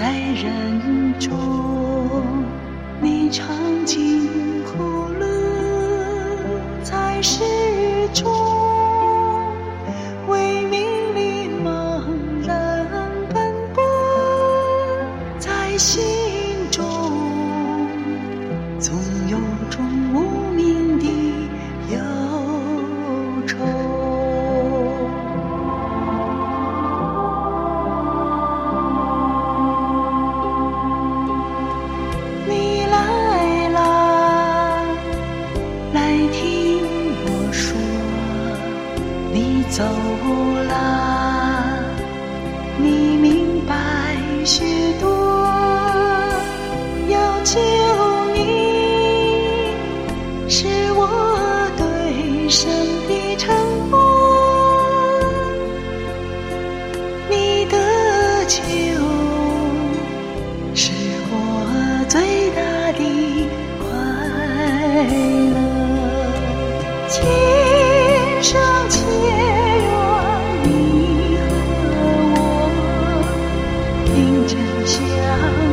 在人中，你尝尽苦乐；在世中，为名利茫然奔波；在心走啦，你明白许多，要求你，是我对神的承诺，你的救。是我最大的快乐。定真相。